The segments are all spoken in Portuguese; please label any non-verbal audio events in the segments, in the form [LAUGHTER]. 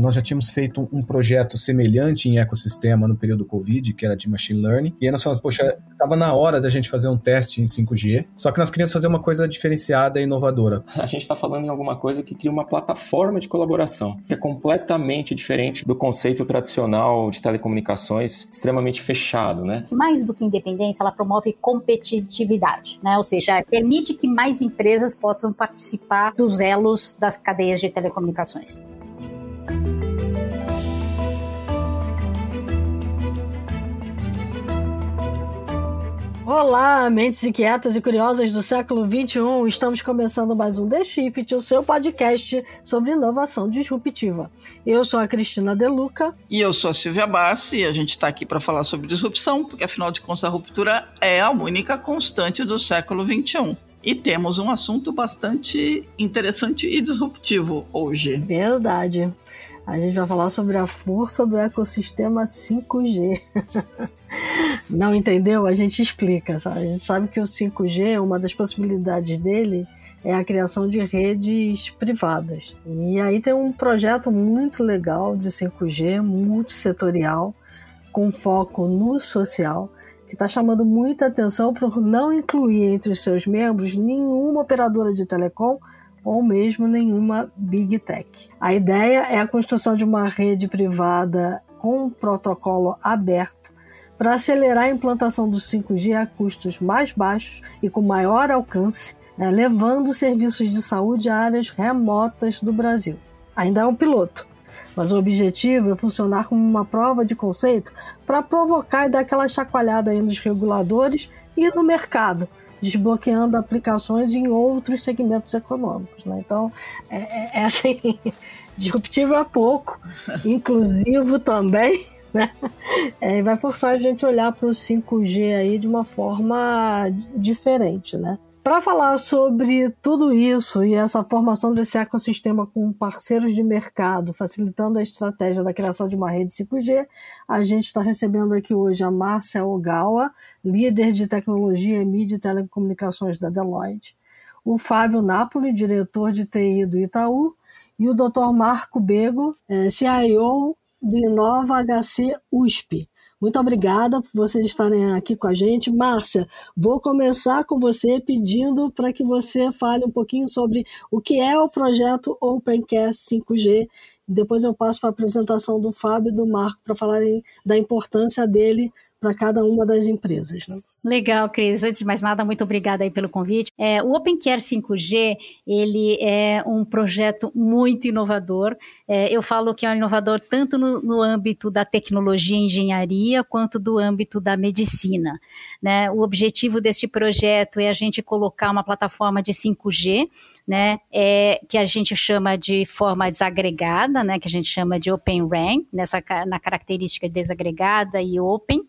nós já tínhamos feito um projeto semelhante em ecossistema no período Covid, que era de machine learning, e aí nós falamos, poxa, estava na hora da gente fazer um teste em 5G, só que nós queríamos fazer uma coisa diferenciada e inovadora. A gente está falando em alguma coisa que cria uma plataforma de colaboração, que é completamente diferente do conceito tradicional de telecomunicações extremamente fechado, né? Mais do que independência, ela promove competitividade, né? Ou seja, permite que mais empresas possam participar dos elos das cadeias de telecomunicações. Olá, mentes inquietas e curiosas do século XXI. Estamos começando mais um The Shift, o seu podcast sobre inovação disruptiva. Eu sou a Cristina Deluca. E eu sou a Silvia Bassi e a gente está aqui para falar sobre disrupção, porque afinal de contas a ruptura é a única constante do século XXI. E temos um assunto bastante interessante e disruptivo hoje. Verdade. A gente vai falar sobre a força do ecossistema 5G. [LAUGHS] Não entendeu? A gente explica. Sabe? A gente sabe que o 5G, uma das possibilidades dele é a criação de redes privadas. E aí tem um projeto muito legal de 5G, multissetorial, com foco no social, que está chamando muita atenção por não incluir entre os seus membros nenhuma operadora de telecom ou mesmo nenhuma big tech. A ideia é a construção de uma rede privada com um protocolo aberto para acelerar a implantação do 5G a custos mais baixos e com maior alcance, né, levando serviços de saúde a áreas remotas do Brasil. Ainda é um piloto, mas o objetivo é funcionar como uma prova de conceito para provocar e dar aquela chacoalhada aí nos reguladores e no mercado, desbloqueando aplicações em outros segmentos econômicos. Né? Então, é, é, é assim, [LAUGHS] disruptivo é pouco, [LAUGHS] inclusivo também, né? É, vai forçar a gente a olhar para o 5G aí de uma forma diferente, né? Para falar sobre tudo isso e essa formação desse ecossistema com parceiros de mercado, facilitando a estratégia da criação de uma rede 5G, a gente está recebendo aqui hoje a Márcia Ogawa, líder de tecnologia, mídia e telecomunicações da Deloitte, o Fábio Napoli, diretor de TI do Itaú, e o Dr. Marco Bego, é, CIO do Inova HC USP. Muito obrigada por vocês estarem aqui com a gente. Márcia, vou começar com você pedindo para que você fale um pouquinho sobre o que é o projeto Opencast 5G. Depois eu passo para a apresentação do Fábio e do Marco para falarem da importância dele para cada uma das empresas. Né? Legal, Cris. Antes de mais nada, muito obrigada aí pelo convite. É, o OpenCare 5G, ele é um projeto muito inovador. É, eu falo que é um inovador tanto no, no, âmbito da tecnologia e engenharia, quanto do âmbito da medicina. Né? O objetivo deste projeto é a gente colocar uma plataforma de 5G né, é, que a gente chama de forma desagregada, né, que a gente chama de Open RAN, nessa, na característica desagregada e open,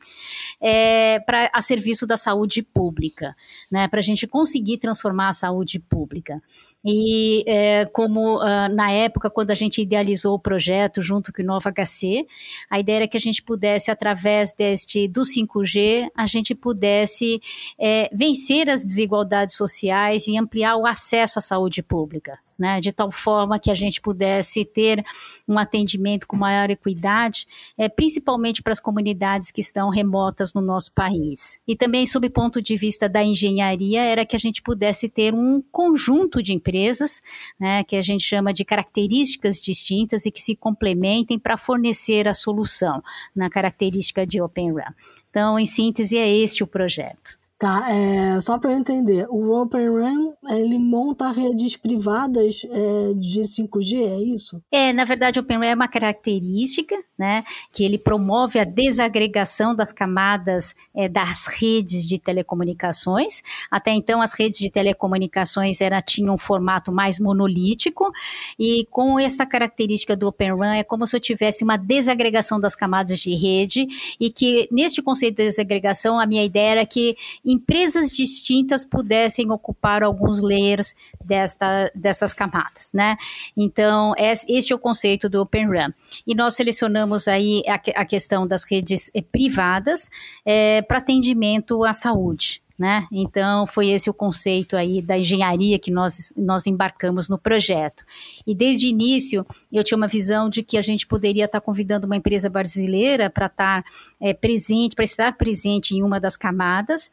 é, para a serviço da saúde pública, né, para a gente conseguir transformar a saúde pública. E é, como uh, na época, quando a gente idealizou o projeto junto com o Nova HC, a ideia era que a gente pudesse, através deste do 5G, a gente pudesse é, vencer as desigualdades sociais e ampliar o acesso à saúde pública né, de tal forma que a gente pudesse ter um atendimento com maior equidade, é, principalmente para as comunidades que estão remotas no nosso país. E também, sob o ponto de vista da engenharia, era que a gente pudesse ter um conjunto de empresas, né, que a gente chama de características distintas e que se complementem para fornecer a solução na característica de Open Run. Então, em síntese, é este o projeto. Tá, é, só para eu entender, o Open RAN, ele monta redes privadas é, de 5G, é isso? É, na verdade, o Open RAN é uma característica, né, que ele promove a desagregação das camadas é, das redes de telecomunicações. Até então, as redes de telecomunicações era, tinham um formato mais monolítico, e com essa característica do Open RAN, é como se eu tivesse uma desagregação das camadas de rede, e que, neste conceito de desagregação, a minha ideia era que empresas distintas pudessem ocupar alguns layers desta, dessas camadas, né? Então, este é o conceito do Open RAN. E nós selecionamos aí a, a questão das redes eh, privadas é, para atendimento à saúde. né? Então, foi esse o conceito aí da engenharia que nós, nós embarcamos no projeto. E desde o início, eu tinha uma visão de que a gente poderia estar convidando uma empresa brasileira para estar é, presente, para estar presente em uma das camadas,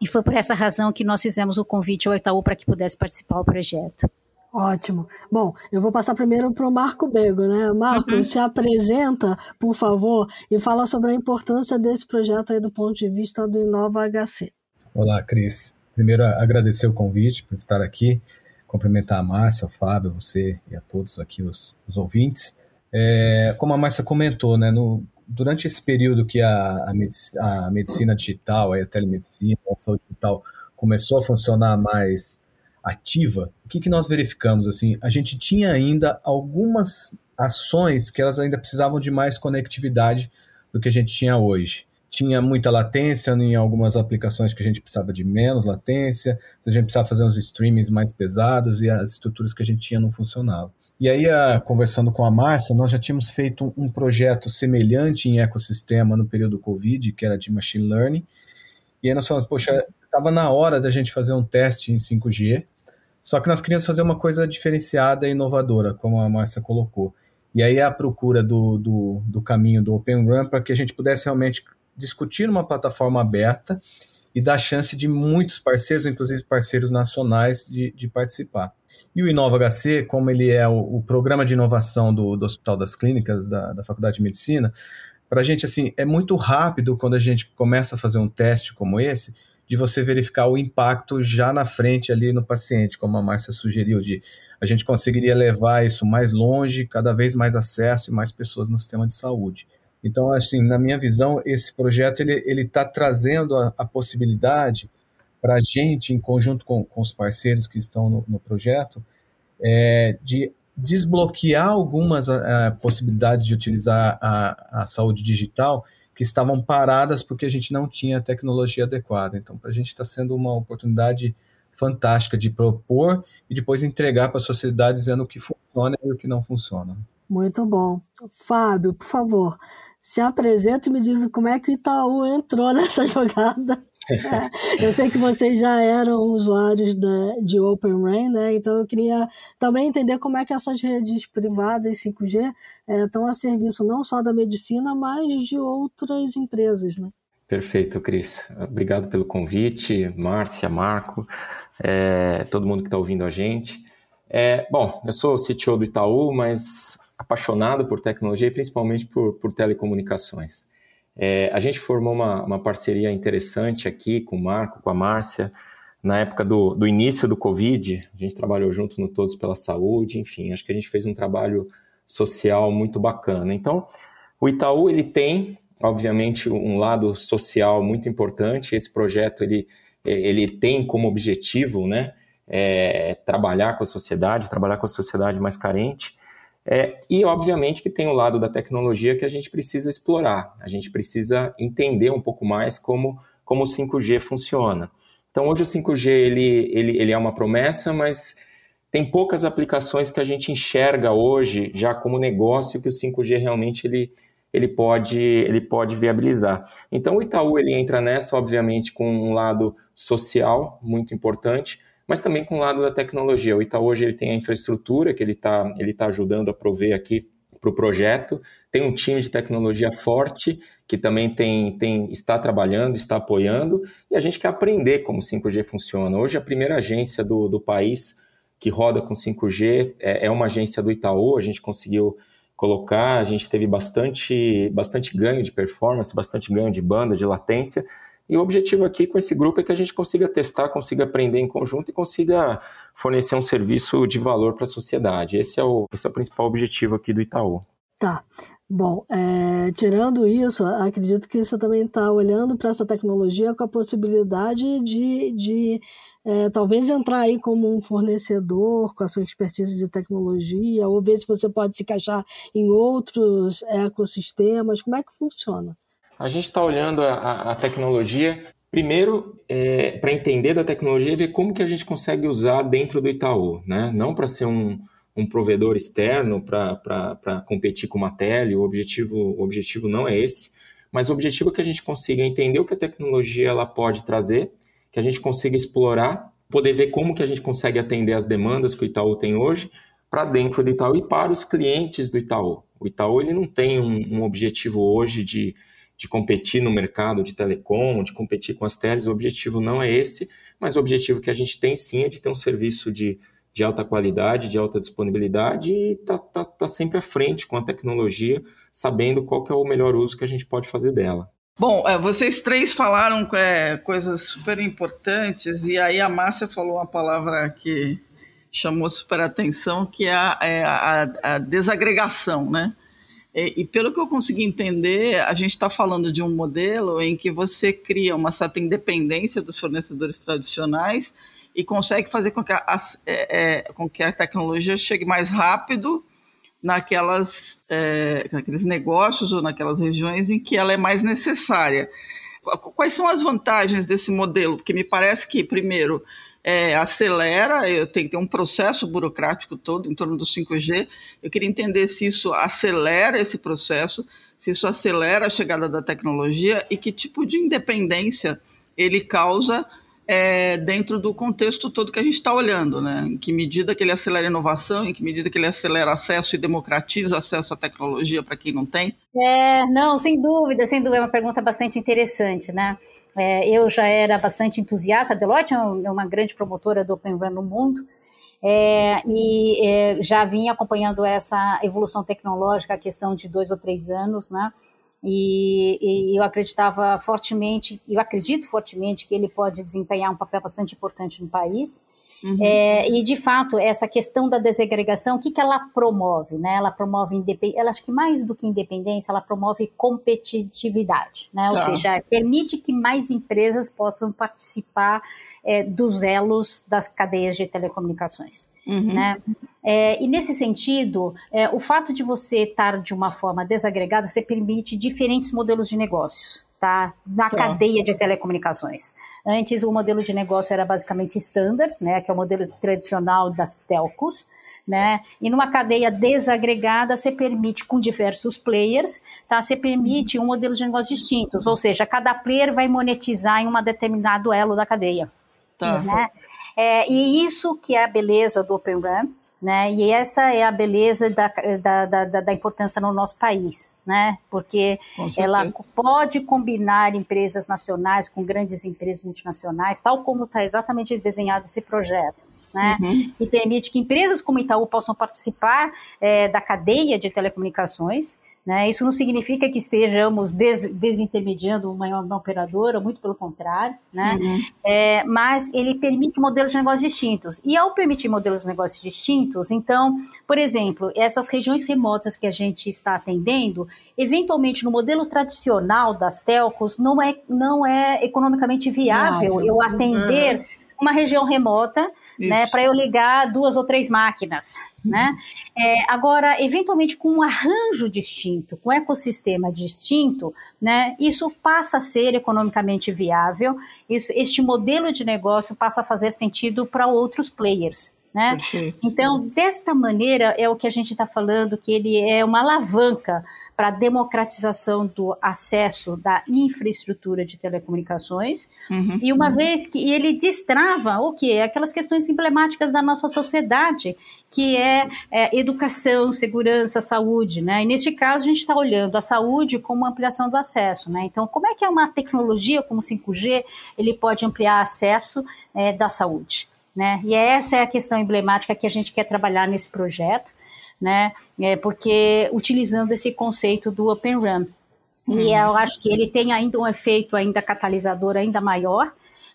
e foi por essa razão que nós fizemos o convite ao Itaú para que pudesse participar do projeto. Ótimo. Bom, eu vou passar primeiro para o Marco Bego, né? Marco, uhum. se apresenta, por favor, e fala sobre a importância desse projeto aí do ponto de vista do Inova HC. Olá, Cris. Primeiro, agradecer o convite por estar aqui, cumprimentar a Márcia, o Fábio, você e a todos aqui, os, os ouvintes. É, como a Márcia comentou, né, no, durante esse período que a, a, medicina, a medicina digital, a telemedicina, a saúde digital começou a funcionar mais ativa, o que, que nós verificamos? Assim, a gente tinha ainda algumas ações que elas ainda precisavam de mais conectividade do que a gente tinha hoje. Tinha muita latência em algumas aplicações que a gente precisava de menos latência, a gente precisava fazer uns streamings mais pesados e as estruturas que a gente tinha não funcionavam. E aí, a, conversando com a Márcia, nós já tínhamos feito um, projeto semelhante em ecossistema no período Covid, que era de machine learning, e aí nós falamos, poxa, estava na hora da gente fazer um teste em 5G, só que nós queríamos fazer uma coisa diferenciada e inovadora, como a Márcia colocou. E aí a procura do, do, do caminho do Open Run para que a gente pudesse realmente discutir numa plataforma aberta e dar chance de muitos parceiros, inclusive parceiros nacionais, de, de participar. E o Inova HC, como ele é o, o programa de inovação do, do Hospital das Clínicas, da, da Faculdade de Medicina, para a gente, assim, é muito rápido quando a gente começa a fazer um teste como esse, de você verificar o impacto já na frente ali no paciente, como a Márcia sugeriu, de a gente conseguiria levar isso mais longe, cada vez mais acesso e mais pessoas no sistema de saúde. Então, assim, na minha visão, esse projeto ele está trazendo a, a possibilidade para a gente, em conjunto com, com, os parceiros que estão no, no projeto, é, de desbloquear algumas a, possibilidades de utilizar a, a saúde digital que estavam paradas porque a gente não tinha a tecnologia adequada. Então, para a gente está sendo uma oportunidade fantástica de propor e depois entregar para a sociedade dizendo o que funciona e o que não funciona. Muito bom. Fábio, por favor, se apresenta e me diz como é que o Itaú entrou [LAUGHS] nessa jogada. [LAUGHS] Eu sei que vocês já eram usuários da, de Open Rain, né? Então eu queria também entender como é que essas redes privadas 5G é, estão a serviço não só da medicina, mas de outras empresas, né? Perfeito, Cris. Obrigado pelo convite, Márcia, Marco, é, todo mundo que está ouvindo a gente. É, bom, eu sou CTO do Itaú, mas apaixonado por tecnologia e principalmente por, por telecomunicações. É, a gente formou uma, uma, parceria interessante aqui com o Marco, com a Márcia, na época do, do, início do Covid. A gente trabalhou junto no Todos pela Saúde, enfim, acho que a gente fez um trabalho social muito bacana. Então, o Itaú ele tem, obviamente, um lado social muito importante. Esse projeto ele, ele tem como objetivo, né, é, trabalhar com a sociedade, trabalhar com a sociedade mais carente. É, e, obviamente, que tem o lado da tecnologia que a gente precisa explorar, a gente precisa entender um pouco mais como, como o 5G funciona. Então, hoje o 5G ele, ele, ele é uma promessa, mas tem poucas aplicações que a gente enxerga hoje já como negócio que o 5G realmente ele, ele, pode, ele pode viabilizar. Então, o Itaú ele entra nessa, obviamente, com um lado social muito importante, mas também com o lado da tecnologia. O Itaú hoje ele tem a infraestrutura que ele está ele tá ajudando a prover aqui para o projeto, tem um time de tecnologia forte que também tem, tem, está trabalhando, está apoiando, e a gente quer aprender como o 5G funciona. Hoje, a primeira agência do, do país que roda com 5G é, é uma agência do Itaú, a gente conseguiu colocar, a gente teve bastante, bastante ganho de performance, bastante ganho de banda, de latência, e o objetivo aqui com esse grupo é que a gente consiga testar, consiga aprender em conjunto e consiga fornecer um serviço de valor para a sociedade. Esse é, o, esse é o principal objetivo aqui do Itaú. Tá. Bom, é, tirando isso, acredito que você também está olhando para essa tecnologia com a possibilidade de, de é, talvez entrar aí como um fornecedor com a sua expertise de tecnologia, ou ver se você pode se encaixar em outros ecossistemas. Como é que funciona? A gente está olhando a, a, tecnologia, primeiro, é, para entender da tecnologia e ver como que a gente consegue usar dentro do Itaú, né? Não para ser um, um provedor externo para competir com uma tele, o objetivo, o objetivo não é esse, mas o objetivo é que a gente consiga entender o que a tecnologia ela pode trazer que a gente consiga explorar, poder ver como que a gente consegue atender as demandas que o Itaú tem hoje para dentro do Itaú e para os clientes do Itaú. O Itaú ele não tem um, um objetivo hoje de, de competir no mercado de telecom, de competir com as teles, o objetivo não é esse, mas o objetivo que a gente tem sim é de ter um serviço de, de alta qualidade, de alta disponibilidade e tá, tá, tá sempre à frente com a tecnologia, sabendo qual que é o melhor uso que a gente pode fazer dela. Bom, é, vocês três falaram é, coisas super importantes e aí a Márcia falou uma palavra que chamou super atenção, que é a, é a, a desagregação, né? E, e, pelo que eu consegui entender, a gente está falando de um modelo em que você cria uma certa independência dos fornecedores tradicionais e consegue fazer com que a, é, é, com que a tecnologia chegue mais rápido naquelas, é, naqueles negócios ou naquelas regiões em que ela é mais necessária. Quais são as vantagens desse modelo? Porque me parece que, primeiro, é, acelera, eu tenho que ter um processo burocrático todo em torno do 5G. Eu queria entender se isso acelera esse processo, se isso acelera a chegada da tecnologia e que tipo de independência ele causa é, dentro do contexto todo que a gente está olhando, né? Em que medida que ele acelera inovação, em que medida que ele acelera acesso e democratiza acesso à tecnologia para quem não tem? É, não, sem dúvida, sem dúvida, é uma pergunta bastante interessante, né? É, eu já era bastante entusiasta, a Deloitte é, é uma grande promotora do Open Run no mundo, é, e é, já vinha acompanhando essa evolução tecnológica, a questão de dois ou três anos, né? E, e, eu acreditava fortemente, eu acredito fortemente que ele pode desempenhar um papel bastante importante no país. Uhum. É, e de fato, essa questão da desagregação, o que, que ela promove? Né? Ela promove independência, ela acho que mais do que independência, ela promove competitividade, né? Tá. ou seja, permite que mais empresas possam participar é, dos elos das cadeias de telecomunicações. Uhum. Né? É, e nesse sentido, é, o fato de você estar de uma forma desagregada, você permite diferentes modelos de negócios. Tá? Na tá. cadeia de telecomunicações. Antes, o modelo de negócio era basicamente standard, né, que é o modelo tradicional das telcos, né? E numa cadeia desagregada, você permite com diversos players, tá? Você permite um modelo de negócio distintos, ou seja, cada player vai monetizar em um determinado elo da cadeia. Tá. Né? É, e isso que é a beleza do Open Run, né? E essa é a beleza da, da, da, da importância no nosso país, né? Porque ela pode combinar empresas nacionais com grandes empresas multinacionais, tal como está exatamente desenhado esse projeto. Né? Uhum. E permite que empresas como Itaú possam participar é, da cadeia de telecomunicações, né? Isso não significa que estejamos des desintermediando uma, uma, operadora, muito pelo contrário, né? Uhum. É, mas ele permite modelos de negócios distintos. E ao permitir modelos de negócios distintos, então, por exemplo, essas regiões remotas que a gente está atendendo, eventualmente no modelo tradicional das telcos, não é, não é economicamente viável não. eu atender. Uhum uma região remota, né, para eu ligar duas ou três máquinas, né? É, agora, eventualmente, com um arranjo distinto, com um ecossistema distinto, né, isso passa a ser economicamente viável, isso, este modelo de negócio passa a fazer sentido para outros players. Né? Então, desta maneira, é o que a gente está falando, que ele é uma alavanca para a democratização do acesso da infraestrutura de telecomunicações. Uhum, e uma uhum. vez que ele destrava o que? Aquelas questões emblemáticas da nossa sociedade, que é, é educação, segurança, saúde. Né? E neste caso, a gente está olhando a saúde como ampliação do acesso. Né? Então, como é que é uma tecnologia como 5G ele pode ampliar acesso é, da saúde? Né? E essa é a questão emblemática que a gente quer trabalhar nesse projeto né? É, porque utilizando esse conceito do Open Run. E uhum. eu acho que ele tem ainda um efeito ainda catalisador ainda maior,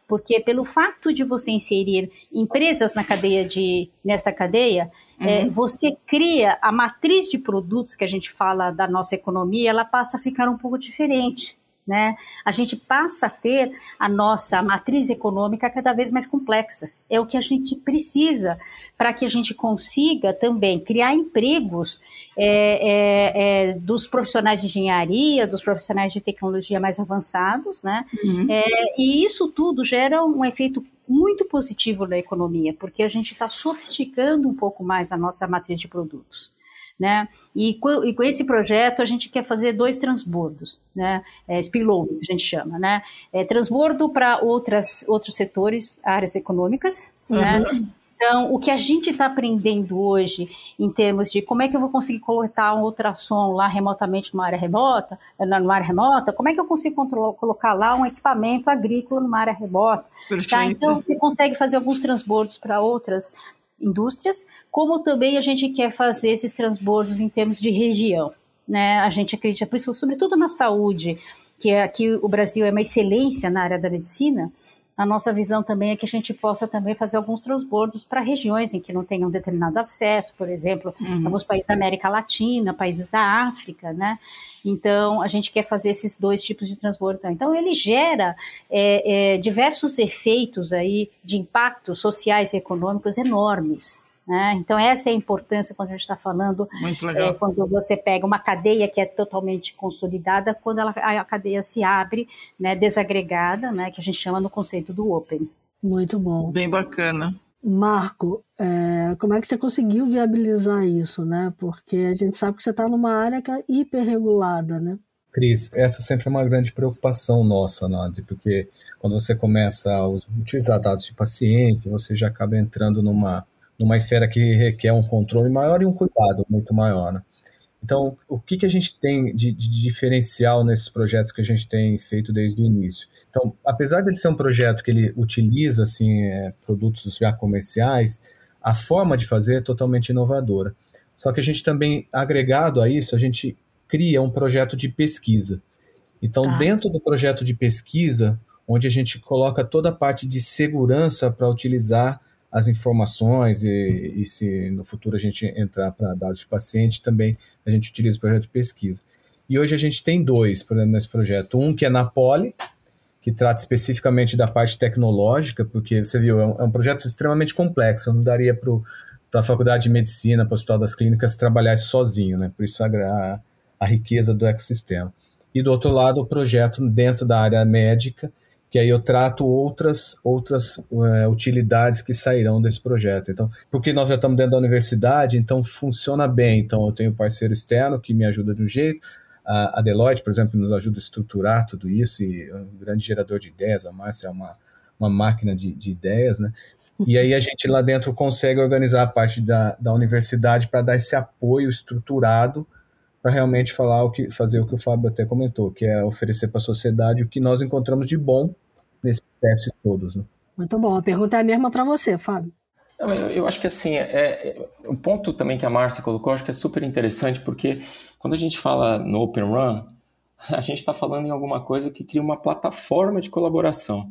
porque pelo fato de você inserir empresas na cadeia de nesta cadeia, é, uhum. é, você cria a matriz de produtos que a gente fala da nossa economia, ela passa a ficar um pouco diferente né? A gente passa a ter a nossa matriz econômica cada vez mais complexa. É o que a gente precisa para que a gente consiga também criar empregos é, é, é, dos profissionais de engenharia, dos profissionais de tecnologia mais avançados, né? Uhum. É, e isso tudo gera um efeito muito positivo na economia, porque a gente está sofisticando um pouco mais a nossa matriz de produtos, né? E com, e com, esse projeto a gente quer fazer dois transbordos, né? É, spillover, que a gente chama, né? É, transbordo para outros setores, áreas econômicas, né? uhum. né? Então, o que a gente está aprendendo hoje em termos de como é que eu vou conseguir coletar um ultrassom lá remotamente numa área remota, numa área remota, como é que eu consigo controlar, colocar lá um equipamento agrícola numa área remota. Tá? Então, você consegue fazer alguns transbordos para outras indústrias, como também a gente quer fazer esses transbordos em termos de região. Né? A gente acredita, sobretudo na saúde, que é, aqui o Brasil é uma excelência na área da medicina, a nossa visão também é que a gente possa também fazer alguns transbordos para regiões em que não tenham determinado acesso, por exemplo, uhum. alguns países da América Latina, países da África, né? Então, a gente quer fazer esses dois tipos de transbordo. Então, ele gera é, é, diversos efeitos aí de impactos sociais e econômicos enormes. Né? Então, essa é a importância quando a gente está falando, é, quando você pega uma cadeia que é totalmente consolidada, quando ela, a cadeia se abre, né, desagregada, né, que a gente chama no conceito do Open. Muito bom. Bem bacana. Marco, é, como é que você conseguiu viabilizar isso, né? Porque a gente sabe que você está numa área que é hiperregulada, né? Cris, essa sempre é uma grande preocupação nossa, Nadi, porque quando você começa a utilizar dados de paciente, você já acaba entrando numa numa esfera que requer um controle maior e um cuidado muito maior. Né? Então, o que, que a gente tem de, de, diferencial nesses projetos que a gente tem feito desde o início? Então, apesar de ele ser um projeto que ele utiliza assim, é, produtos já comerciais, a forma de fazer é totalmente inovadora. Só que a gente também, agregado a isso, a gente cria um projeto de pesquisa. Então, tá. dentro do projeto de pesquisa, onde a gente coloca toda a parte de segurança para utilizar as informações e, e se no futuro a gente entrar para dados de paciente, também a gente utiliza o projeto de pesquisa. E hoje a gente tem dois nesse projeto. Um que é na Poli, que trata especificamente da parte tecnológica, porque você viu, é um, é um projeto extremamente complexo, não daria para a Faculdade de Medicina, para o Hospital das Clínicas, trabalhar isso sozinho, né? por isso a, a riqueza do ecossistema. E do outro lado, o projeto dentro da área médica, que aí eu trato outras, outras é, utilidades que sairão desse projeto. Então, porque nós já estamos dentro da universidade, então funciona bem. Então, eu tenho parceiro externo que me ajuda de um jeito, a, a Deloitte, por exemplo, nos ajuda a estruturar tudo isso, e é um grande gerador de ideias, a Márcia é uma, uma máquina de, de ideias, né? E aí a gente lá dentro consegue organizar a parte da, da universidade para dar esse apoio estruturado para realmente falar o que fazer o que o Fábio até comentou, que é oferecer para a sociedade o que nós encontramos de bom nesses testes todos. Né? Muito bom. A pergunta é a mesma para você, Fábio. Eu, eu, acho que assim, é, é, o ponto também que a Márcia colocou, acho que é super interessante, porque quando a gente fala no Open Run, [LAUGHS] a gente está falando em alguma coisa que cria uma plataforma de colaboração.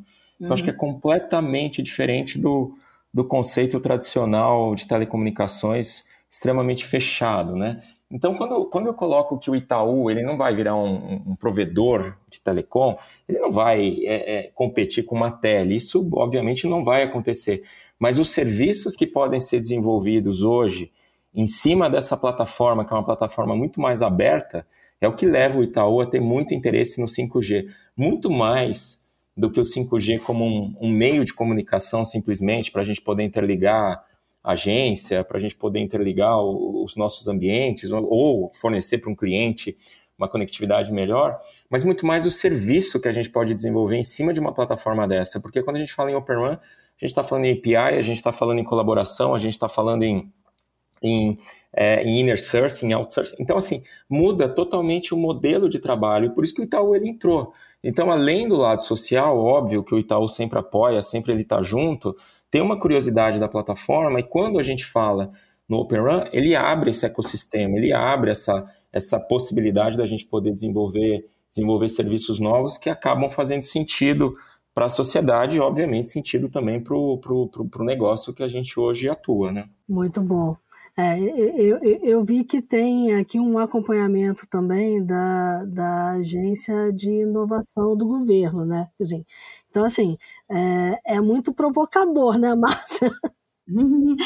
Uhum. Eu acho que é uhum. completamente diferente do, do conceito tradicional de telecomunicações extremamente fechado, né? Então, quando, quando eu coloco que o Itaú ele não vai virar um, um provedor de telecom, ele não vai é, é, competir com uma tele. Isso, obviamente, não vai acontecer. Mas os serviços que podem ser desenvolvidos hoje em cima dessa plataforma, que é uma plataforma muito mais aberta, é o que leva o Itaú a ter muito interesse no 5G. Muito mais do que o 5G como um, um meio de comunicação, simplesmente, para a gente poder interligar agência, para a gente poder interligar os nossos ambientes ou fornecer para um cliente uma conectividade melhor, mas muito mais o serviço que a gente pode desenvolver em cima de uma plataforma dessa, porque quando a gente fala em Open Run, a gente está falando em API, a gente está falando em colaboração, a gente está falando em, em, é, em inner source, em outsourcing. Então, assim, muda totalmente o modelo de trabalho, por isso que o Itaú ele entrou. Então, além do lado social, óbvio que o Itaú sempre apoia, sempre ele está junto, tem uma curiosidade da plataforma e quando a gente fala no Open Run, ele abre esse ecossistema, ele abre essa, essa possibilidade da gente poder desenvolver, desenvolver serviços novos que acabam fazendo sentido para a sociedade e, obviamente, sentido também para o negócio que a gente hoje atua. Né? Muito bom. É, eu, eu, vi que tem aqui um acompanhamento também da, da agência de inovação do governo, né? Então, assim, é, é muito provocador, né, Márcia? [LAUGHS]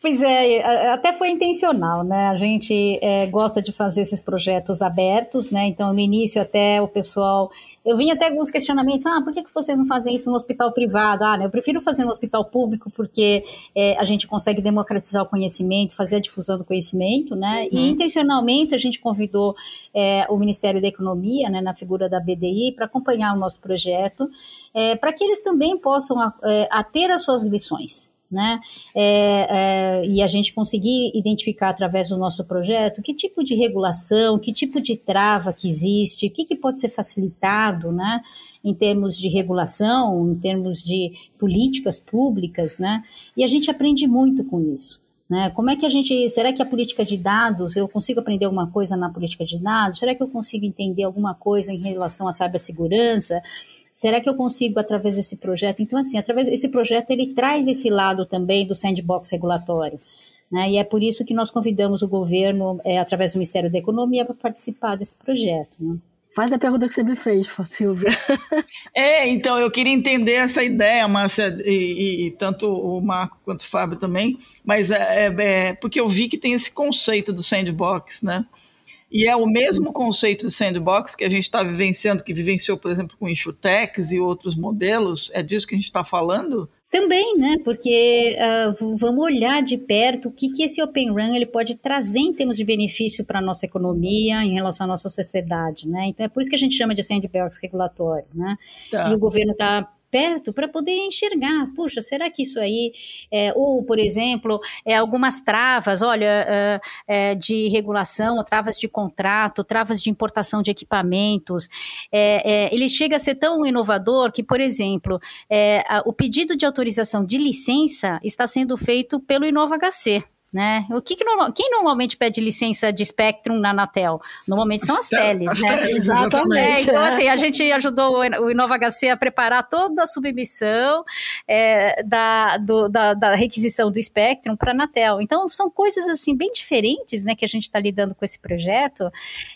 Pois é, até foi intencional, né? A gente é, gosta de fazer esses projetos abertos, né? Então, no início, até o pessoal. Eu vinha até alguns questionamentos: ah, por que, que vocês não fazem isso no hospital privado? Ah, né, eu prefiro fazer no hospital público porque é, a gente consegue democratizar o conhecimento, fazer a difusão do conhecimento, né? Uhum. E intencionalmente a gente convidou é, o Ministério da Economia, né, na figura da BDI, para acompanhar o nosso projeto, é, para que eles também possam é, a ter as suas lições né? É, é, e a gente conseguir identificar através do nosso projeto que tipo de regulação, que tipo de trava que existe, o que, que pode ser facilitado, né? Em termos de regulação, em termos de políticas públicas, né? E a gente aprende muito com isso. Né? Como é que a gente. Será que a política de dados, eu consigo aprender alguma coisa na política de dados? Será que eu consigo entender alguma coisa em relação à cibersegurança? Será que eu consigo através desse projeto? Então, assim, através desse projeto ele traz esse lado também do sandbox regulatório. Né? E é por isso que nós convidamos o governo, é, através do Ministério da Economia, para participar desse projeto. Né? Faz a pergunta que você me fez, [LAUGHS] Silvia. É, então, eu queria entender essa ideia, Márcia, e, e, e tanto o Marco quanto o Fábio também, mas é, é, é, porque eu vi que tem esse conceito do sandbox, né? E é o mesmo conceito de sandbox que a gente está vivenciando, que vivenciou, por exemplo, com Enxutex e outros modelos. É disso que a gente está falando? Também, né? Porque uh, vamos olhar de perto o que, que esse Open Run ele pode trazer em termos de benefício para a nossa economia, em relação à nossa sociedade, né? Então é por isso que a gente chama de sandbox regulatório, né? Tá. E o governo está perto para poder enxergar. Puxa, será que isso aí, é, ou por exemplo, é, algumas travas, olha, é, de regulação, travas de contrato, travas de importação de equipamentos. É, ele chega a ser tão inovador que, por exemplo, a, o pedido de autorização de licença está sendo feito pelo InovaHC né? O que, que normal, quem normalmente pede licença de Spectrum na Anatel? Normalmente são as, teles, as né? Teles, exatamente. É, então, assim, a gente ajudou o InovaHC a preparar toda a submissão é, da, do, da, da, requisição do Spectrum para a Anatel. Então, são coisas, assim, bem diferentes, né, que a gente está lidando com esse projeto.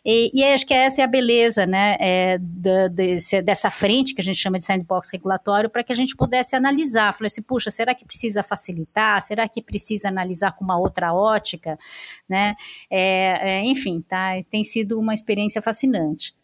E, e acho que essa é a beleza, né, é, desse, dessa frente que a gente chama de sandbox regulatório, para que a gente pudesse analisar. Falei assim, puxa, será que precisa facilitar? Será que precisa analisar com uma outra outra ótica, né? É, é, enfim, tá? Tem sido uma experiência fascinante.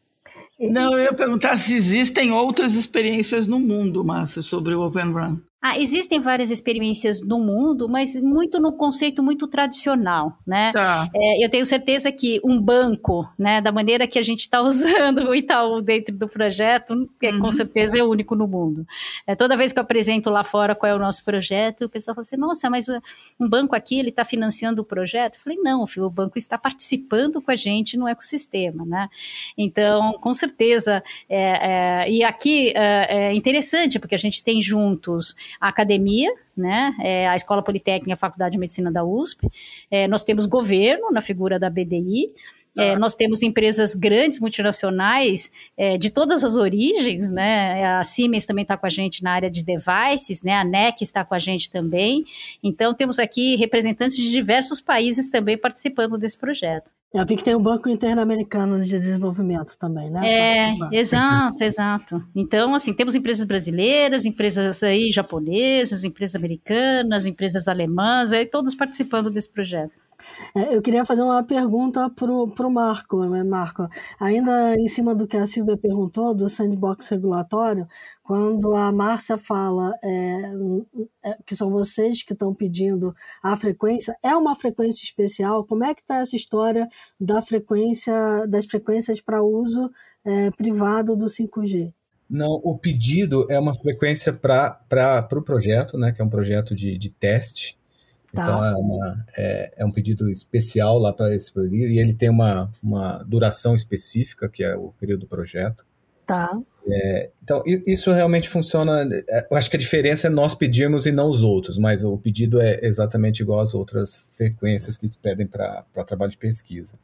Não, eu ia perguntar se existem outras experiências no mundo, Márcia, sobre o Open Run. Ah, existem várias experiências no mundo, mas muito no conceito muito tradicional, né? Tá. É, eu tenho certeza que um banco, né, da maneira que a gente está [LAUGHS] usando o Itaú dentro do projeto, é, uhum. com certeza é único no mundo. É, toda vez que eu apresento lá fora qual é o nosso projeto, o pessoal fala assim, nossa, mas uh, um banco aqui, ele está financiando o projeto? Eu falei, não, filho, o banco está participando com a gente no ecossistema, né? Então, com certeza, é, é, e aqui é, é interessante, porque a gente tem juntos a academia, né, é, a Escola Politécnica, a Faculdade de Medicina da USP, é, nós temos governo na figura da BDI, é, nós temos empresas grandes, multinacionais, é, de todas as origens, né? A Siemens também está com a gente na área de devices, né? A NEC está com a gente também. Então, temos aqui representantes de diversos países também participando desse projeto. Eu vi que tem o Banco Interamericano de Desenvolvimento também, né? É, exato, exato. Então, assim, temos empresas brasileiras, empresas aí japonesas, empresas americanas, empresas alemãs, aí todos participando desse projeto. É, eu queria fazer uma pergunta para o Marco, né, Marco. Ainda em cima do que a Silvia perguntou, do sandbox regulatório, quando a Márcia fala é, é, que são vocês que estão pedindo a frequência, é uma frequência especial? Como é que está essa história da frequência, das frequências para uso é, privado do 5G? Não, o pedido é uma frequência para o pro projeto, né, que é um projeto de, de teste, Tá. Então é, uma, é, é, um pedido especial lá para esse e ele tem uma, uma duração específica, que é o período do projeto. Tá. É, então, isso realmente funciona. É, eu acho que a diferença é nós pedirmos e não os outros, mas o pedido é exatamente igual às outras frequências que pedem para trabalho de pesquisa.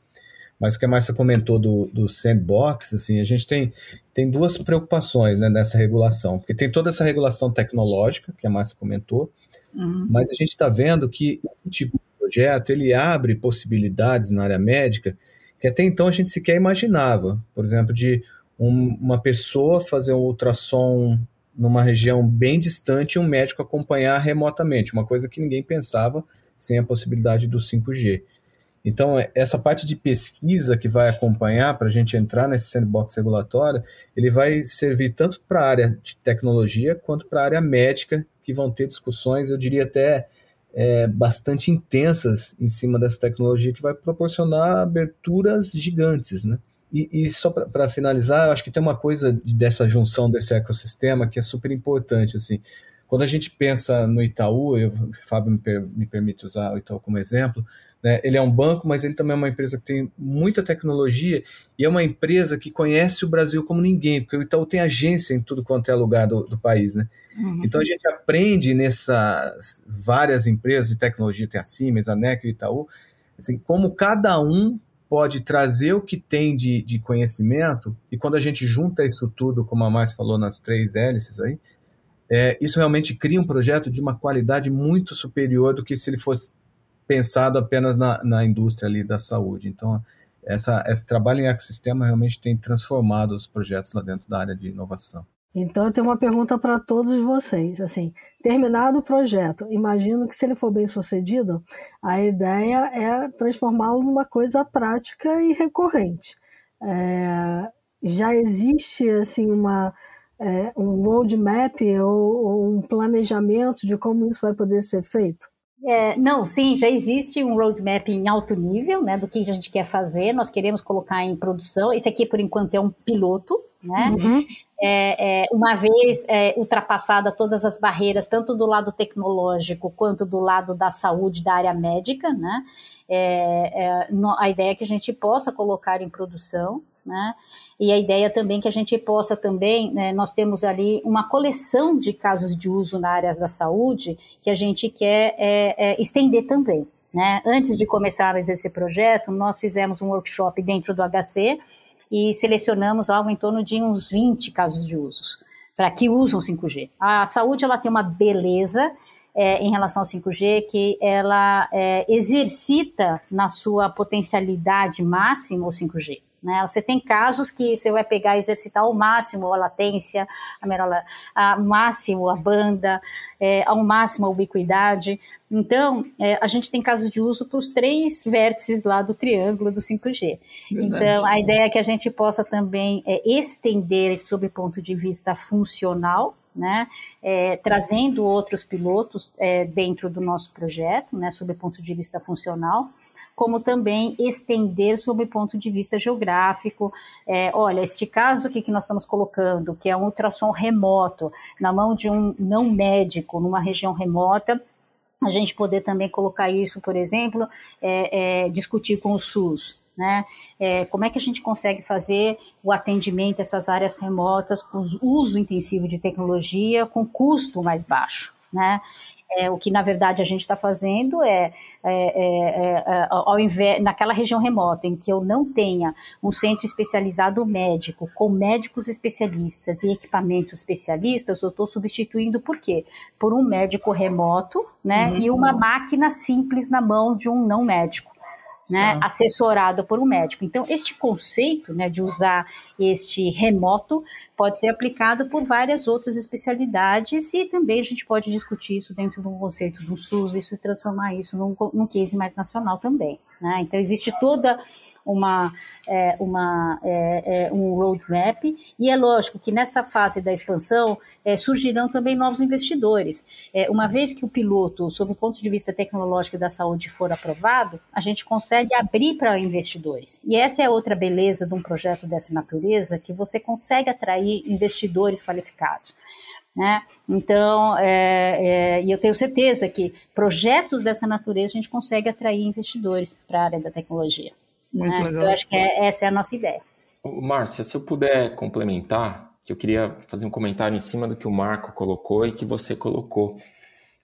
Mas o que a Márcia comentou do, do sandbox, assim, a gente tem, tem duas preocupações né, nessa regulação, porque tem toda essa regulação tecnológica, que a Márcia comentou, uhum. mas a gente está vendo que esse tipo de projeto, ele abre possibilidades na área médica que até então a gente sequer imaginava. Por exemplo, de um, uma pessoa fazer um ultrassom numa região bem distante um médico acompanhar remotamente, uma coisa que ninguém pensava sem a possibilidade do 5G. Então, é, essa parte de pesquisa que vai acompanhar para a gente entrar nesse sandbox regulatório, ele vai servir tanto para a área de tecnologia quanto para a área médica, que vão ter discussões, eu diria até é, bastante intensas em cima dessa tecnologia, que vai proporcionar aberturas gigantes, né? E, e só para finalizar, eu acho que tem uma coisa dessa junção desse ecossistema que é super importante, assim. Quando a gente pensa no Itaú, eu, o Fábio me, per, me permite usar o Itaú como exemplo, né? Ele é um banco, mas ele também é uma empresa que tem muita tecnologia e é uma empresa que conhece o Brasil como ninguém, porque o Itaú tem agência em tudo quanto é lugar do, do país. Né? Uhum. Então a gente aprende nessas várias empresas de tecnologia, tem a Siemens, a NEC o Itaú, assim, como cada um pode trazer o que tem de, de conhecimento, e quando a gente junta isso tudo, como a Mais falou nas três hélices aí, é, isso realmente cria um projeto de uma qualidade muito superior do que se ele fosse pensado apenas na, na indústria ali da saúde. Então, essa, esse trabalho em ecossistema realmente tem transformado os projetos lá dentro da área de inovação. Então, eu tenho uma pergunta para todos vocês. Assim, terminado o projeto, imagino que se ele for bem sucedido, a ideia é transformá-lo numa coisa prática e recorrente. É, já existe assim uma é, um roadmap ou, ou um planejamento de como isso vai poder ser feito? É, não, sim, já existe um roadmap em alto nível, né, do que a gente quer fazer, nós queremos colocar em produção, esse aqui, por enquanto, é um piloto, né, uhum. é, é, uma vez é, ultrapassada todas as barreiras, tanto do lado tecnológico quanto do lado da saúde, da área médica, né, é, é, a ideia é que a gente possa colocar em produção, né? E a ideia também que a gente possa também, né, nós temos ali uma coleção de casos de uso na área da saúde que a gente quer é, é, estender também. Né? Antes de começarmos esse projeto, nós fizemos um workshop dentro do HC e selecionamos algo em torno de uns 20 casos de usos para que usam 5G. A saúde ela tem uma beleza é, em relação ao 5G que ela é, exercita na sua potencialidade máxima o 5G. Né? Você tem casos que você vai pegar e exercitar ao máximo a latência, a merola, ao máximo a banda, é, ao máximo a ubiquidade. Então, é, a gente tem casos de uso para os três vértices lá do triângulo do 5G. Verdade. Então, a ideia é que a gente possa também é, estender sob ponto de vista funcional, né, é, trazendo outros pilotos é, dentro do nosso projeto, né, sob o ponto de vista funcional, como também estender sob o ponto de vista geográfico. É, olha, este caso aqui que nós estamos colocando, que é um ultrassom remoto, na mão de um não médico, numa região remota, a gente poder também colocar isso, por exemplo, é, é, discutir com o SUS. Né? É, como é que a gente consegue fazer o atendimento essas áreas remotas com uso intensivo de tecnologia com custo mais baixo? Né? É, o que na verdade a gente está fazendo é, é, é, é ao invés, naquela região remota em que eu não tenha um centro especializado médico com médicos especialistas e equipamentos especialistas, eu estou substituindo por quê? Por um médico remoto, né, uhum. e uma máquina simples na mão de um não médico né, tá. assessorado por um médico. Então, este conceito né, de usar este remoto pode ser aplicado por várias outras especialidades e também a gente pode discutir isso dentro do conceito do SUS, isso e transformar isso num, num case mais nacional também. Né? Então, existe toda uma, é, uma, é, é, um roadmap, e é lógico que nessa fase da expansão é, surgirão também novos investidores. É, uma vez que o piloto, sob o ponto de vista tecnológico da saúde, for aprovado, a gente consegue abrir para investidores. E essa é outra beleza de um projeto dessa natureza, que você consegue atrair investidores qualificados. Né? Então, é, é, e eu tenho certeza que projetos dessa natureza a gente consegue atrair investidores para a área da tecnologia. Muito né? legal. Eu acho que é, essa é a nossa ideia. Márcia, se eu puder complementar, que eu queria fazer um comentário em cima do que o Marco colocou e que você colocou.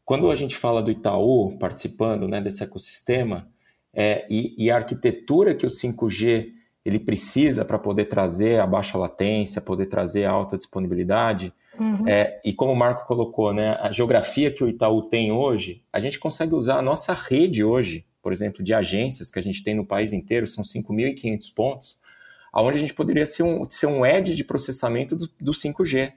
Quando a gente fala do Itaú participando né, desse ecossistema é, e, e, a arquitetura que o 5G ele precisa para poder trazer a baixa latência, poder trazer a alta disponibilidade, uhum. é, e como o Marco colocou, né, a geografia que o Itaú tem hoje, a gente consegue usar a nossa rede hoje por exemplo, de agências que a gente tem no país inteiro, são 5.500 pontos, aonde a gente poderia ser um, ser um edge de processamento do, do 5G.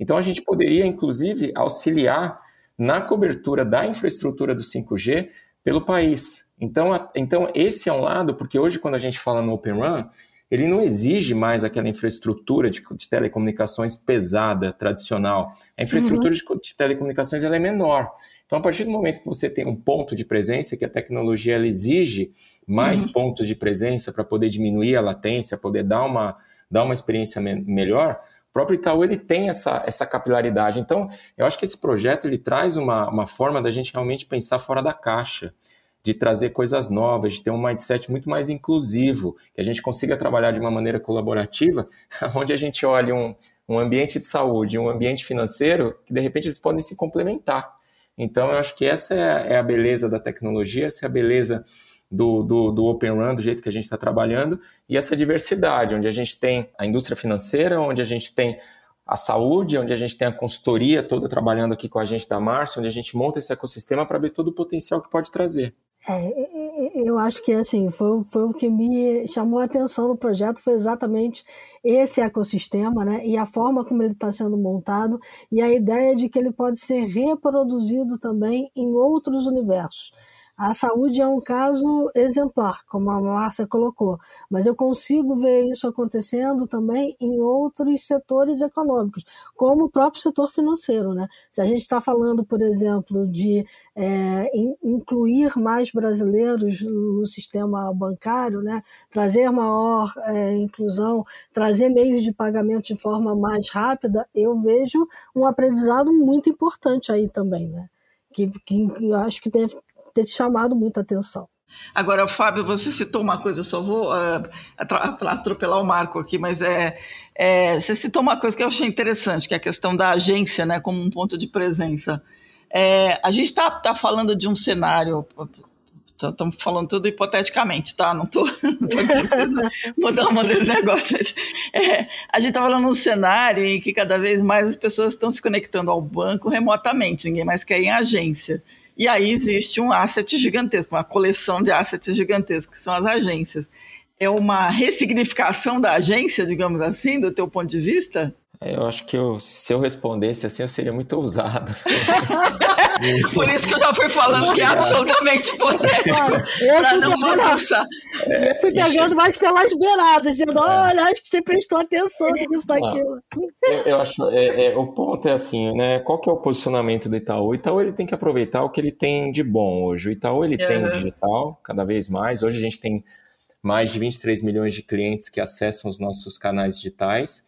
Então a gente poderia, inclusive, auxiliar na cobertura da infraestrutura do 5G pelo país. Então, a, então esse é um lado, porque hoje quando a gente fala no Open Run, ele não exige mais aquela infraestrutura de, de telecomunicações pesada, tradicional. A infraestrutura uhum. de, de, telecomunicações ela é menor. Então, a partir do momento que você tem um ponto de presença, que a tecnologia ela exige mais uhum. pontos de presença para poder diminuir a latência, poder dar uma, dar uma experiência me melhor, o próprio Itaú ele tem essa, essa capilaridade. Então, eu acho que esse projeto ele traz uma, uma forma da gente realmente pensar fora da caixa de trazer coisas novas, de ter um mindset muito mais inclusivo, que a gente consiga trabalhar de uma maneira colaborativa, [LAUGHS] onde a gente olha um, um ambiente de saúde, um ambiente financeiro, que de repente eles podem se complementar. Então, eu acho que essa é, é a beleza da tecnologia, essa é a beleza do, do, do Open Run, do jeito que a gente está trabalhando, e essa diversidade, onde a gente tem a indústria financeira, onde a gente tem a saúde, onde a gente tem a consultoria toda trabalhando aqui com a gente da Márcia, onde a gente monta esse ecossistema para ver todo o potencial que pode trazer. É, eu acho que assim foi, foi o que me chamou a atenção no projeto foi exatamente esse ecossistema, né? E a forma como ele está sendo montado e a ideia de que ele pode ser reproduzido também em outros universos. A saúde é um caso exemplar, como a Márcia colocou, mas eu consigo ver isso acontecendo também em outros setores econômicos, como o próprio setor financeiro. Né? Se a gente está falando, por exemplo, de é, incluir mais brasileiros no sistema bancário, né? trazer maior é, inclusão, trazer meios de pagamento de forma mais rápida, eu vejo um aprendizado muito importante aí também. Né? Que, que eu acho que deve ter chamado muita atenção. Agora, Fábio, você citou uma coisa, eu só vou uh, atropelar o Marco aqui, mas é, é, você citou uma coisa que eu achei interessante, que é a questão da agência né, como um ponto de presença. É, a gente está tá falando de um cenário, estamos falando tudo hipoteticamente, tá? Não [LAUGHS] estou mudar o modelo de negócio. É, a gente está falando de um cenário em que cada vez mais as pessoas estão se conectando ao banco remotamente, ninguém mais quer ir em agência. E aí existe um asset gigantesco, uma coleção de assets gigantescos, que são as agências. É uma ressignificação da agência, digamos assim, do teu ponto de vista? Eu acho que eu, se eu respondesse assim, eu seria muito ousado. [LAUGHS] Por isso que eu já fui falando que é absolutamente hipotético. Para não bagunçar. É, eu fui pegando mais pelas beiradas, dizendo: é. olha, acho que você prestou atenção nisso daquilo. Eu, eu acho, é, é, o ponto é assim, né? Qual que é o posicionamento do Itaú? O Itaú ele tem que aproveitar o que ele tem de bom hoje. O Itaú ele uhum. tem o digital cada vez mais. Hoje a gente tem mais de 23 milhões de clientes que acessam os nossos canais digitais.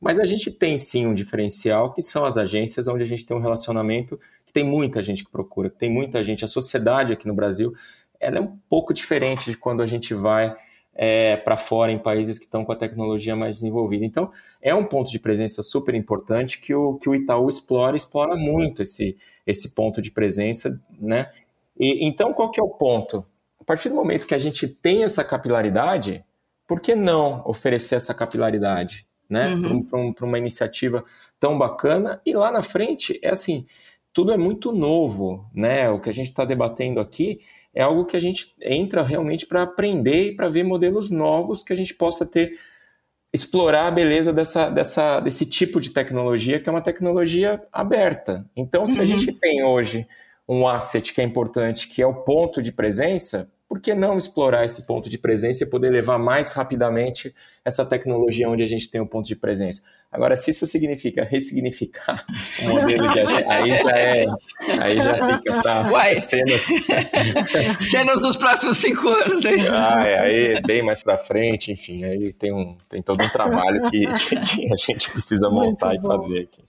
Mas a gente tem sim um diferencial, que são as agências, onde a gente tem um relacionamento que tem muita gente que procura, tem muita gente. A sociedade aqui no Brasil ela é um pouco diferente de quando a gente vai é, para fora em países que estão com a tecnologia mais desenvolvida. Então, é um ponto de presença super importante que o, que o Itaú explora, explora muito esse, esse ponto de presença, né? E, então, qual que é o ponto? A partir do momento que a gente tem essa capilaridade, por que não oferecer essa capilaridade? Né? Uhum. Para um, uma iniciativa tão bacana. E lá na frente, é assim, tudo é muito novo, né? O que a gente está debatendo aqui é algo que a gente entra realmente para aprender e para ver modelos novos que a gente possa ter explorar a beleza dessa, dessa, desse tipo de tecnologia, que é uma tecnologia aberta. Então, se uhum. a gente tem hoje um asset que é importante, que é o ponto de presença, por que não explorar esse ponto de presença e poder levar mais rapidamente essa tecnologia onde a gente tem um ponto de presença? Agora, se isso significa ressignificar o modelo de agência, aí já é. Aí já fica para cenas. [LAUGHS] cenas dos próximos cinco anos, é isso? Ah, é, aí bem mais para frente, enfim, aí tem, um, tem todo um trabalho que, que a gente precisa montar e fazer aqui.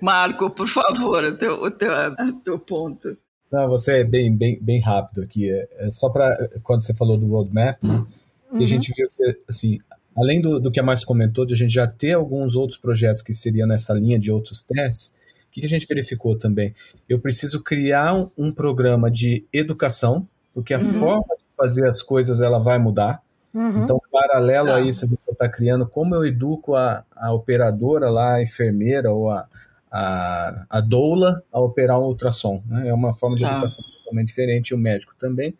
Marco, por favor, o teu, o teu, o teu ponto. Não, você é bem, bem, bem rápido aqui. É, é só para quando você falou do roadmap, né, uhum. que a gente viu que, assim, além do, do que a Márcia comentou, de a gente já ter alguns outros projetos que seriam nessa linha de outros testes, o que, que a gente verificou também? Eu preciso criar um, um programa de educação, porque a uhum. forma de fazer as coisas ela vai mudar. Uhum. Então, paralelo a tá. isso, a gente está criando como eu educo a, a operadora lá, a enfermeira ou a, a, a doula a operar um ultrassom. Né? É uma forma de ah. educação totalmente diferente, e o médico também.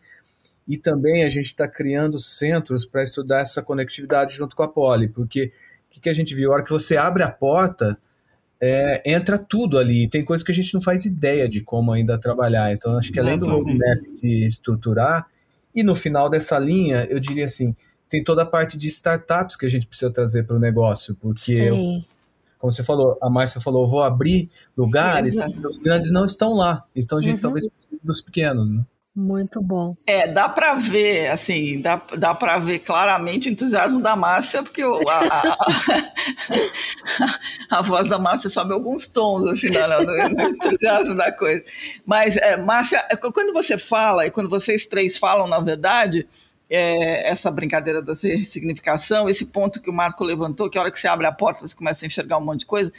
E também a gente está criando centros para estudar essa conectividade junto com a Poli, porque o que, que, a gente viu? A hora que você abre a porta, é, entra tudo ali. Tem coisas que a gente não faz ideia de como ainda trabalhar. Então, acho que além do roadmap de estruturar, e no final dessa linha, eu diria assim, tem toda a parte de startups que a gente precisa trazer para o negócio, porque, como você falou, a Márcia falou, vou abrir lugares, os grandes não estão lá. Então, a gente uhum. talvez precise dos pequenos, né? Muito bom. É, dá para ver, assim, dá, dá para ver claramente o entusiasmo da Márcia, porque o, a, a, a, [LAUGHS] a, voz da Márcia sobe alguns tons, assim, no, no, no entusiasmo da coisa. Mas, é, Márcia, é, quando você fala, e quando vocês três falam, na verdade, é, essa brincadeira da significação, esse ponto que o Marco levantou, que a hora que você abre a porta você começa a enxergar um monte de coisa,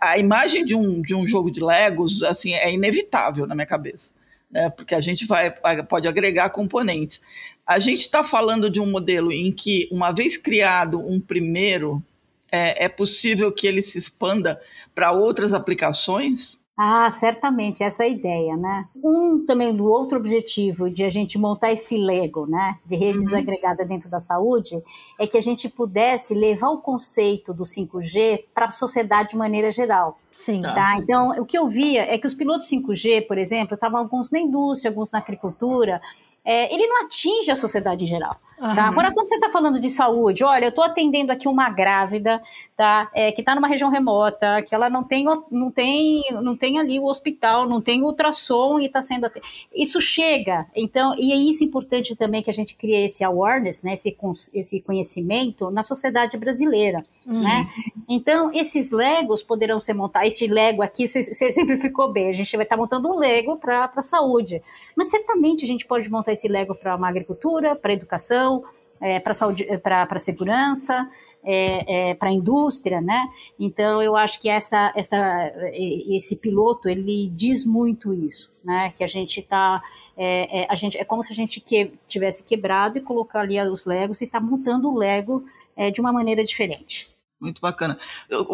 a, imagem de um, de um jogo de Legos, assim, é inevitável na minha cabeça né, porque a gente vai, pode agregar componentes. A gente está falando de um modelo em que, uma vez criado um primeiro, é, é possível que ele se expanda para outras aplicações? Ah, certamente, essa é a ideia, né? Um também do outro objetivo de a gente montar esse Lego, né, de rede uhum. desagregada dentro da saúde, é que a gente pudesse levar o conceito do 5G para a sociedade de maneira geral. Sim. Tá? Então, o que eu via é que os pilotos 5G, por exemplo, estavam alguns na indústria, alguns na agricultura, é, ele não atinge a sociedade em geral. Uhum. Tá? Agora, quando você está falando de saúde, olha, eu estou atendendo aqui uma grávida, tá? É, que está numa região remota, que ela não tem, não tem, não tem ali o hospital, não tem ultrassom e está sendo isso chega. Então, e é isso importante também que a gente crie esse awareness, né? Esse, esse conhecimento na sociedade brasileira, uhum. né? Então, esses Legos poderão ser montados. Este Lego aqui, você sempre ficou bem. A gente vai estar tá montando um Lego para a saúde, mas certamente a gente pode montar esse Lego para uma agricultura, para educação educação, é, para segurança, é, é, para a indústria, né? Então eu acho que essa, essa, esse piloto ele diz muito isso, né? Que a gente está, é, é, a gente é como se a gente que, tivesse quebrado e colocar ali os legos e está montando o lego é, de uma maneira diferente. Muito bacana.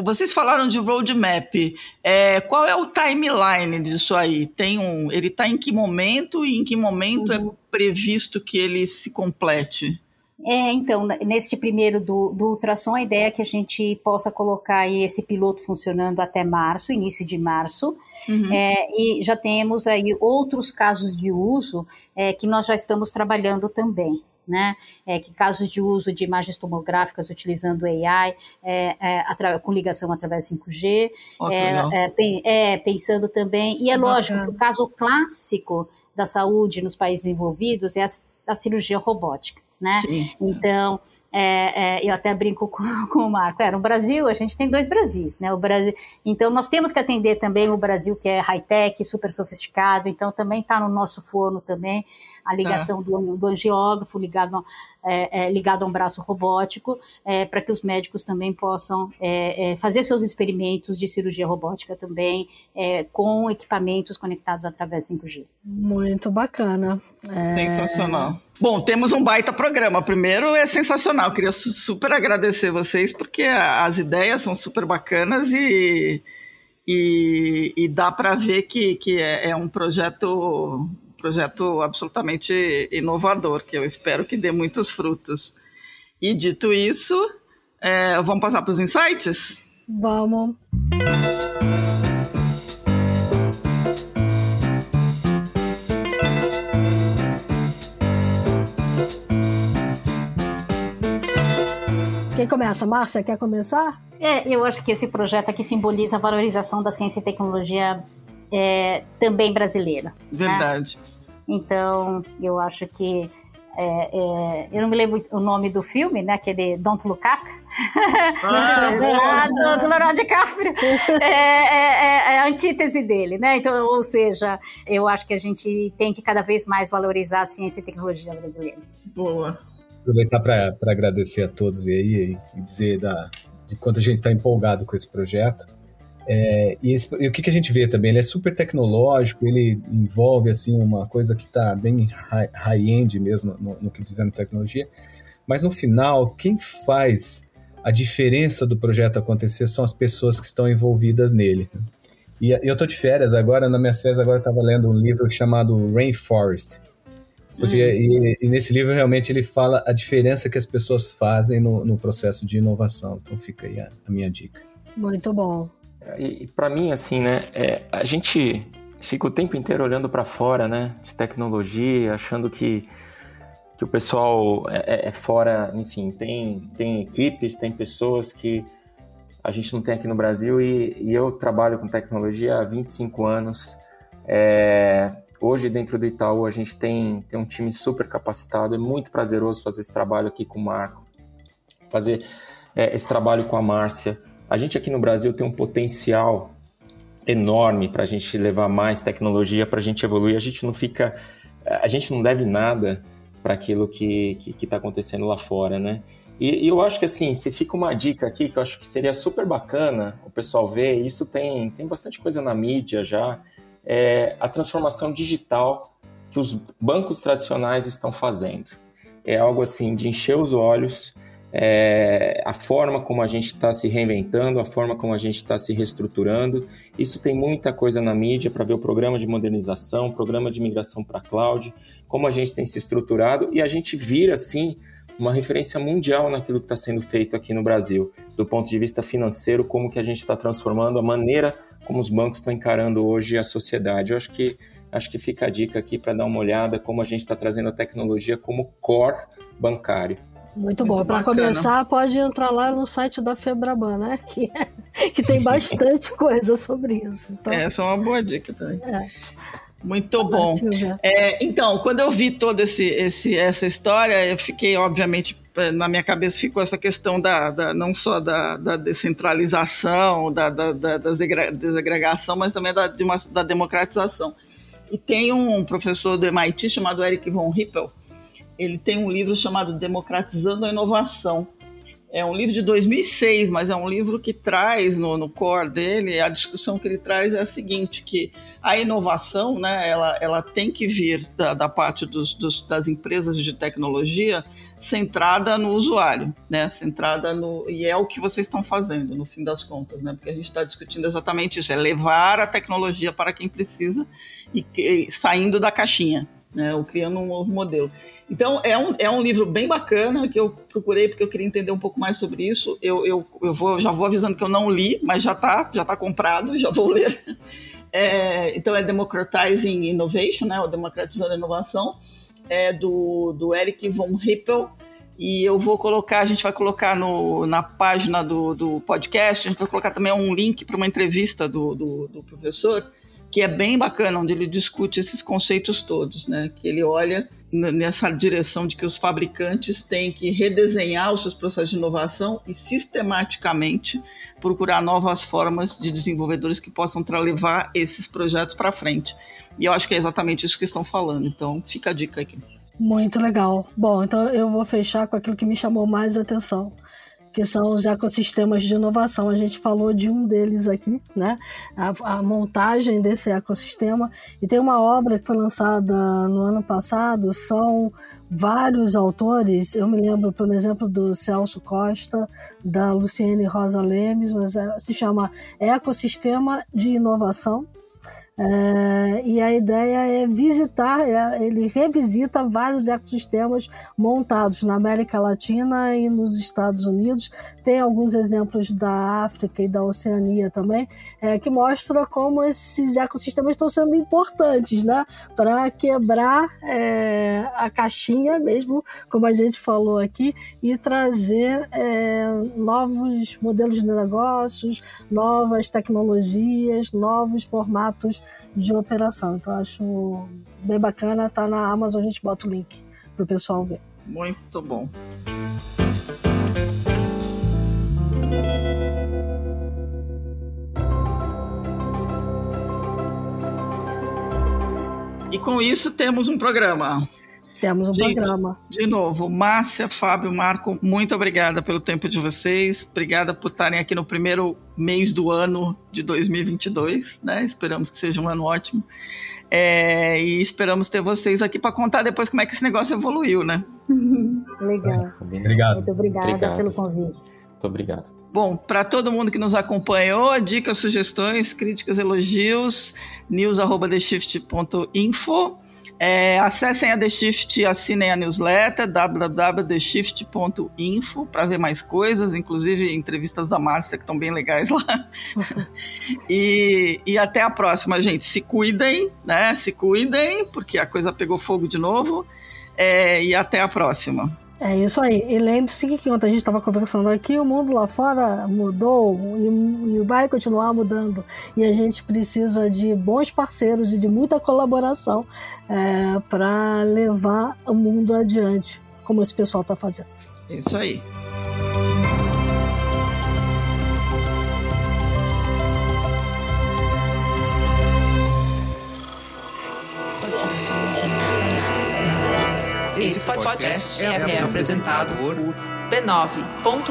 Vocês falaram de roadmap. É, qual é o timeline disso aí? Tem um, ele está em que momento e em que momento é uhum. é previsto que ele se complete? É, então, neste primeiro do, do ultrassom, a ideia é que a gente possa colocar esse piloto funcionando até março, início de março, uhum. é, e já temos aí outros casos de uso é, que nós já estamos trabalhando também né? É, que casos de uso de imagens tomográficas utilizando AI, é, é, com ligação através do 5G, oh, é, é, pensando também, e é lógico que o caso clássico da saúde nos países envolvidos é a, a cirurgia robótica, né? Sim. Então, é, é, eu até brinco com, [LAUGHS] com o Marco, é, no Brasil a gente tem dois Brasis, né? O Brasil, então nós temos que atender também o Brasil que é high-tech, super sofisticado, então também está no nosso forno também a ligação tá. do, do angiógrafo ligado, é, é, ligado a um braço robótico, é, para que os médicos também possam é, é, fazer seus experimentos de cirurgia robótica também é, com equipamentos conectados através do 5G. Muito bacana. Sensacional. Bom, temos um baita programa. Primeiro é sensacional. Queria super agradecer vocês porque as ideias são super bacanas e, e, e dá para ver que, que é, é um projeto projeto absolutamente inovador, que eu espero que dê muitos frutos. E dito isso, é, vamos passar para os insights? Vamos. Quem começa? Márcia, quer começar? É, eu acho que esse projeto aqui simboliza a valorização da ciência e tecnologia é, também brasileira. Né? Verdade. Né? Então, eu acho que. É, é, eu não me lembro o nome do filme, né? Aquele Don't Look Up. Ah, [LAUGHS] ah do, do Leonardo DiCaprio. [LAUGHS] É, é, é, a antítese dele, né? Então, ou seja, eu acho que a gente tem que cada vez mais valorizar a ciência e tecnologia brasileira. Boa. Aproveitar para agradecer a todos aí e dizer da, de quanto a gente está empolgado com esse projeto. É, e, esse, e, o que, que a gente vê também? Ele é super tecnológico, ele envolve assim uma coisa que está bem high-end mesmo no, no que dizendo tecnologia, mas no final, quem faz a diferença do projeto acontecer são as pessoas que estão envolvidas nele. E eu tô de férias agora, nas minhas férias agora eu estava lendo um livro chamado Rainforest. Hum. E, e, nesse livro realmente ele fala a diferença que as pessoas fazem no, no processo de inovação. Então fica aí a, a minha dica. Muito bom. E, para mim, assim, né, é, a gente fica o tempo inteiro olhando para fora, né, de tecnologia, achando que, que o pessoal é, é, é, fora, enfim, tem, tem equipes, tem pessoas que a gente não tem aqui no Brasil e, e eu trabalho com tecnologia há 25 anos. É, hoje, dentro do Itaú, a gente tem, tem um time super capacitado, é muito prazeroso fazer esse trabalho aqui com o Marco, fazer é, esse trabalho com a Márcia. A gente aqui no Brasil tem um potencial enorme para a gente levar mais tecnologia, para a gente evoluir. A gente não fica, a gente não deve nada para aquilo que está acontecendo lá fora, né? E, e, eu acho que assim, se fica uma dica aqui que eu acho que seria super bacana o pessoal ver, isso tem, tem bastante coisa na mídia já, é a transformação digital que os bancos tradicionais estão fazendo. É algo assim de encher os olhos é, a forma como a gente está se reinventando, a forma como a gente está se reestruturando. Isso tem muita coisa na mídia para ver o programa de modernização, o programa de migração para cloud, como a gente tem se estruturado e a gente vira assim uma referência mundial naquilo que está sendo feito aqui no Brasil, do ponto de vista financeiro, como que a gente está transformando a maneira como os bancos estão encarando hoje a sociedade. Eu acho que acho que fica a dica aqui para dar uma olhada como a gente está trazendo a tecnologia como core bancário. Muito, bom. Para começar, pode entrar lá no site da Febraban, né? [LAUGHS] Que, é, que tem bastante [LAUGHS] coisa sobre isso. Então... Essa é uma boa dica também. É. Muito bom. É, então, quando eu vi toda esse, esse, essa história, eu fiquei, obviamente, na minha cabeça ficou essa questão da, da não só da, da descentralização, da, da, da, desagregação, mas também da, de uma, da democratização. E tem um professor do MIT chamado Eric von Rippel, ele tem um livro chamado Democratizando a Inovação. É um livro de 2006, mas é um livro que traz no, no core dele, a discussão que ele traz é a seguinte, que a inovação, né, ela, ela tem que vir da, da parte dos, dos, das empresas de tecnologia centrada no usuário, né, centrada no... E é o que vocês estão fazendo, no fim das contas, né, porque a gente está discutindo exatamente isso, é levar a tecnologia para quem precisa e, e saindo da caixinha, né, ou criando um novo modelo. Então, é um, é um livro bem bacana que eu procurei porque eu queria entender um pouco mais sobre isso. Eu, eu, eu vou, já vou avisando que eu não li, mas já está já tá comprado, [LAUGHS] já vou ler. É, então, é Democratizing Innovation, né, ou Democratizando a Inovação, é do, do Eric von Rippel. E eu vou colocar, a gente vai colocar no, na página do, do podcast, a gente vai colocar também um link para uma entrevista do, do, do professor que é bem bacana, onde ele discute esses conceitos todos, né? Que ele olha nessa direção de que os fabricantes têm que redesenhar os seus processos de inovação e sistematicamente procurar novas formas de desenvolvedores que possam levar esses projetos para frente. E eu acho que é exatamente isso que estão falando. Então, fica a dica aqui. Muito legal. Bom, então eu vou fechar com aquilo que me chamou mais atenção, que são os ecossistemas de inovação. A gente falou de um deles aqui, né? A, a, montagem desse ecossistema. E tem uma obra que foi lançada no ano passado, são vários autores. Eu me lembro, por exemplo, do Celso Costa, da Luciene Rosa Lemes, mas é, se chama Ecossistema de Inovação é, e a ideia é visitar, é, ele revisita vários ecossistemas montados na América Latina e nos Estados Unidos. Tem alguns exemplos da África e da Oceania também, é, que mostra como esses ecossistemas estão sendo importantes né, para quebrar é, a caixinha mesmo, como a gente falou aqui, e trazer novos modelos de negócios, novas tecnologias, novos formatos de operação. Então acho bem bacana, tá na Amazon, a gente bota o link pro pessoal ver. Muito bom. E com isso temos um programa. Temos um Gente, programa. De novo, Márcia, Fábio, Marco, muito obrigada pelo tempo de vocês. Obrigada por estarem aqui no primeiro mês do ano de 2022, né? Esperamos que seja um ano ótimo. É, e esperamos ter vocês aqui para contar depois como é que esse negócio evoluiu, né? [LAUGHS] Legal. Obrigado. Muito obrigada obrigado. pelo convite. Muito obrigado. Bom, para todo mundo que nos acompanhou, dicas, sugestões, críticas, elogios, news.theshift.info É, acessem a The Shift, assinem a newsletter www.theshift.info para ver mais coisas, inclusive entrevistas da Márcia que estão bem legais lá. [LAUGHS] e, e até a próxima, gente. Se cuidem, né? Se cuidem, porque a coisa pegou fogo de novo. É, e até a próxima. É isso aí. E lembre-se que quando a gente estava conversando aqui, o mundo lá fora mudou e, e, vai continuar mudando. E a gente precisa de bons parceiros e de muita colaboração é, para levar o mundo adiante, como esse pessoal está fazendo. Isso aí. Esse podcast é, é apresentado por b9.com.br.